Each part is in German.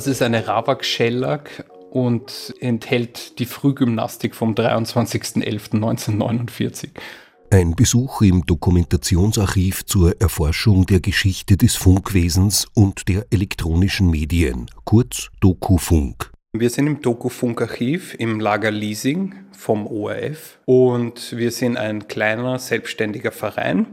Das ist eine Rabak-Schellack und enthält die Frühgymnastik vom 23.11.1949. Ein Besuch im Dokumentationsarchiv zur Erforschung der Geschichte des Funkwesens und der elektronischen Medien, kurz Dokufunk. Wir sind im Dokufunk-Archiv im Lager Leasing vom ORF und wir sind ein kleiner selbstständiger Verein,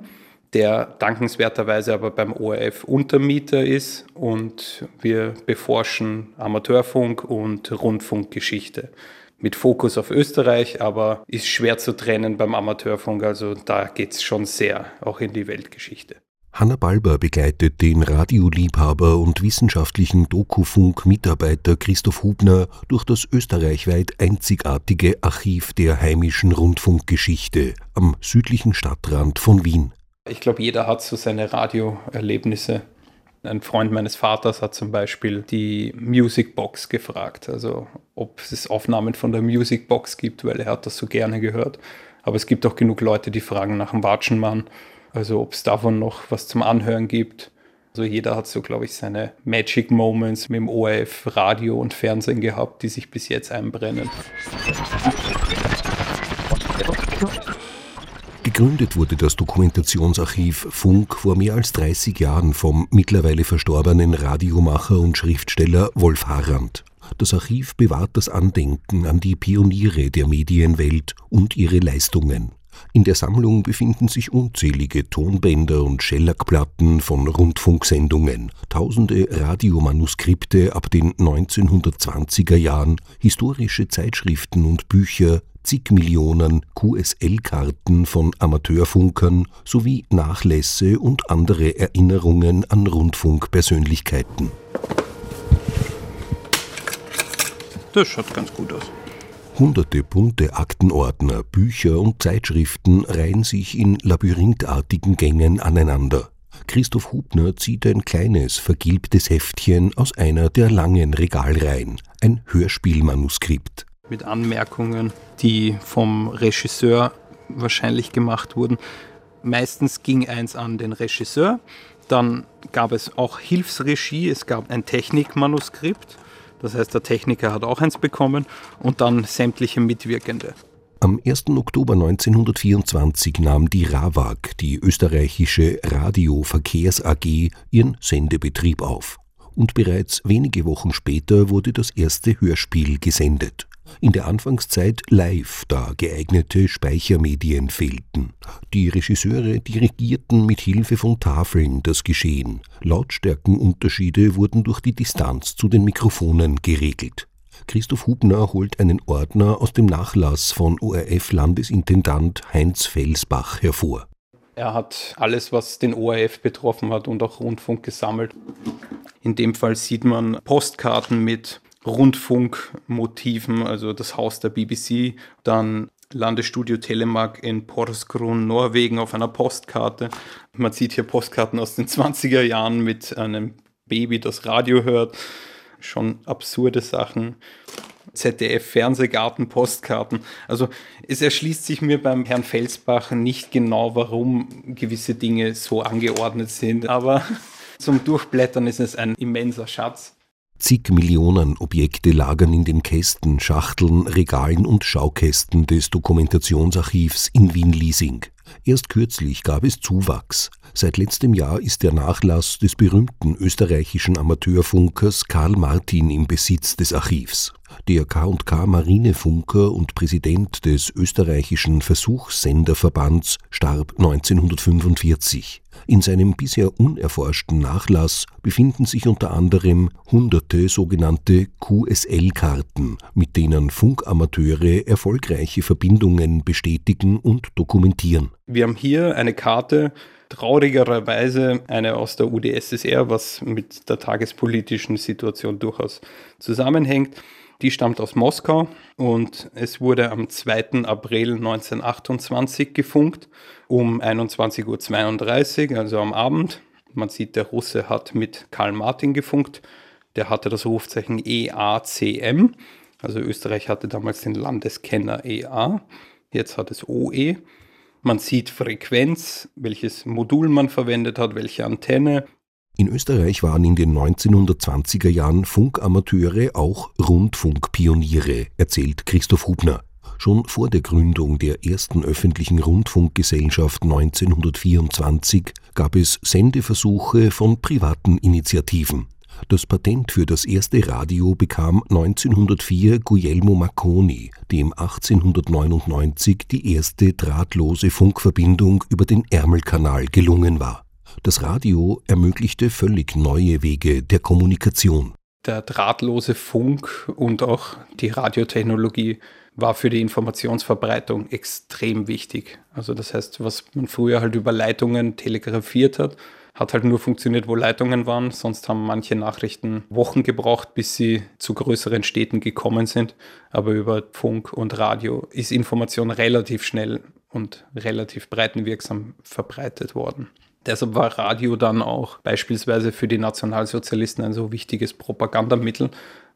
der dankenswerterweise aber beim ORF Untermieter ist und wir beforschen Amateurfunk und Rundfunkgeschichte mit Fokus auf Österreich, aber ist schwer zu trennen beim Amateurfunk. Also da geht es schon sehr auch in die Weltgeschichte. Hanna Balber begleitet den Radioliebhaber und wissenschaftlichen Dokufunk-Mitarbeiter Christoph Hubner durch das österreichweit einzigartige Archiv der heimischen Rundfunkgeschichte am südlichen Stadtrand von Wien. Ich glaube, jeder hat so seine Radioerlebnisse ein Freund meines Vaters hat zum Beispiel die Music Box gefragt, also ob es Aufnahmen von der Music Box gibt, weil er hat das so gerne gehört. Aber es gibt auch genug Leute, die fragen nach dem Watschenmann, also ob es davon noch was zum Anhören gibt. Also jeder hat so, glaube ich, seine Magic Moments mit dem ORF, Radio und Fernsehen gehabt, die sich bis jetzt einbrennen. Gegründet wurde das Dokumentationsarchiv Funk vor mehr als 30 Jahren vom mittlerweile verstorbenen Radiomacher und Schriftsteller Wolf Harrand. Das Archiv bewahrt das Andenken an die Pioniere der Medienwelt und ihre Leistungen. In der Sammlung befinden sich unzählige Tonbänder und Schellackplatten von Rundfunksendungen, tausende Radiomanuskripte ab den 1920er Jahren, historische Zeitschriften und Bücher, zig Millionen QSL-Karten von Amateurfunkern sowie Nachlässe und andere Erinnerungen an Rundfunkpersönlichkeiten. Das schaut ganz gut aus. Hunderte bunte Aktenordner, Bücher und Zeitschriften reihen sich in labyrinthartigen Gängen aneinander. Christoph Hubner zieht ein kleines, vergilbtes Heftchen aus einer der langen Regalreihen, ein Hörspielmanuskript mit Anmerkungen, die vom Regisseur wahrscheinlich gemacht wurden. Meistens ging eins an den Regisseur, dann gab es auch Hilfsregie, es gab ein Technikmanuskript, das heißt der Techniker hat auch eins bekommen und dann sämtliche Mitwirkende. Am 1. Oktober 1924 nahm die RAWAG, die österreichische Radioverkehrs AG, ihren Sendebetrieb auf. Und bereits wenige Wochen später wurde das erste Hörspiel gesendet in der Anfangszeit live, da geeignete Speichermedien fehlten. Die Regisseure dirigierten mit Hilfe von Tafeln das Geschehen. Lautstärkenunterschiede wurden durch die Distanz zu den Mikrofonen geregelt. Christoph Hubner holt einen Ordner aus dem Nachlass von ORF-Landesintendant Heinz Felsbach hervor. Er hat alles, was den ORF betroffen hat und auch Rundfunk gesammelt. In dem Fall sieht man Postkarten mit Rundfunkmotiven, also das Haus der BBC, dann Landesstudio Telemark in Porsgrunn, Norwegen auf einer Postkarte. Man sieht hier Postkarten aus den 20er Jahren mit einem Baby, das Radio hört. Schon absurde Sachen. ZDF Fernsehgarten Postkarten. Also es erschließt sich mir beim Herrn Felsbach nicht genau, warum gewisse Dinge so angeordnet sind, aber zum Durchblättern ist es ein immenser Schatz. Zig Millionen Objekte lagern in den Kästen, Schachteln, Regalen und Schaukästen des Dokumentationsarchivs in Wien-Liesing. Erst kürzlich gab es Zuwachs. Seit letztem Jahr ist der Nachlass des berühmten österreichischen Amateurfunkers Karl Martin im Besitz des Archivs. Der K&K Marinefunker und Präsident des österreichischen Versuchssenderverbands starb 1945. In seinem bisher unerforschten Nachlass befinden sich unter anderem hunderte sogenannte QSL-Karten, mit denen Funkamateure erfolgreiche Verbindungen bestätigen und dokumentieren. Wir haben hier eine Karte, traurigerweise eine aus der UdSSR, was mit der tagespolitischen Situation durchaus zusammenhängt. Die stammt aus Moskau und es wurde am 2. April 1928 gefunkt um 21.32 Uhr, also am Abend. Man sieht, der Russe hat mit Karl Martin gefunkt. Der hatte das Rufzeichen EACM. Also Österreich hatte damals den Landeskenner EA. Jetzt hat es OE. Man sieht Frequenz, welches Modul man verwendet hat, welche Antenne. In Österreich waren in den 1920er Jahren Funkamateure auch Rundfunkpioniere, erzählt Christoph Hubner. Schon vor der Gründung der ersten öffentlichen Rundfunkgesellschaft 1924 gab es Sendeversuche von privaten Initiativen. Das Patent für das erste Radio bekam 1904 Guglielmo Marconi, dem 1899 die erste drahtlose Funkverbindung über den Ärmelkanal gelungen war. Das Radio ermöglichte völlig neue Wege der Kommunikation. Der drahtlose Funk und auch die Radiotechnologie war für die Informationsverbreitung extrem wichtig. Also das heißt, was man früher halt über Leitungen telegrafiert hat, hat halt nur funktioniert, wo Leitungen waren. Sonst haben manche Nachrichten Wochen gebraucht, bis sie zu größeren Städten gekommen sind. Aber über Funk und Radio ist Information relativ schnell und relativ breitenwirksam verbreitet worden. Deshalb war Radio dann auch beispielsweise für die Nationalsozialisten ein so wichtiges Propagandamittel,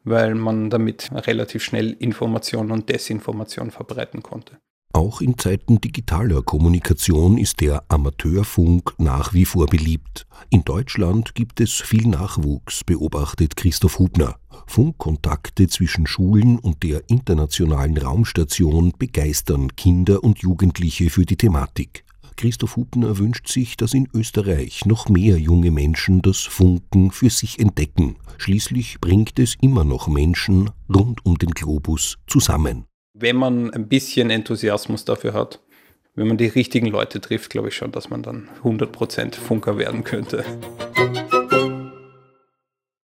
weil man damit relativ schnell Information und Desinformation verbreiten konnte. Auch in Zeiten digitaler Kommunikation ist der Amateurfunk nach wie vor beliebt. In Deutschland gibt es viel Nachwuchs, beobachtet Christoph Hubner. Funkkontakte zwischen Schulen und der internationalen Raumstation begeistern Kinder und Jugendliche für die Thematik. Christoph Hubner wünscht sich, dass in Österreich noch mehr junge Menschen das Funken für sich entdecken. Schließlich bringt es immer noch Menschen rund um den Globus zusammen. Wenn man ein bisschen Enthusiasmus dafür hat, wenn man die richtigen Leute trifft, glaube ich schon, dass man dann 100% Funker werden könnte.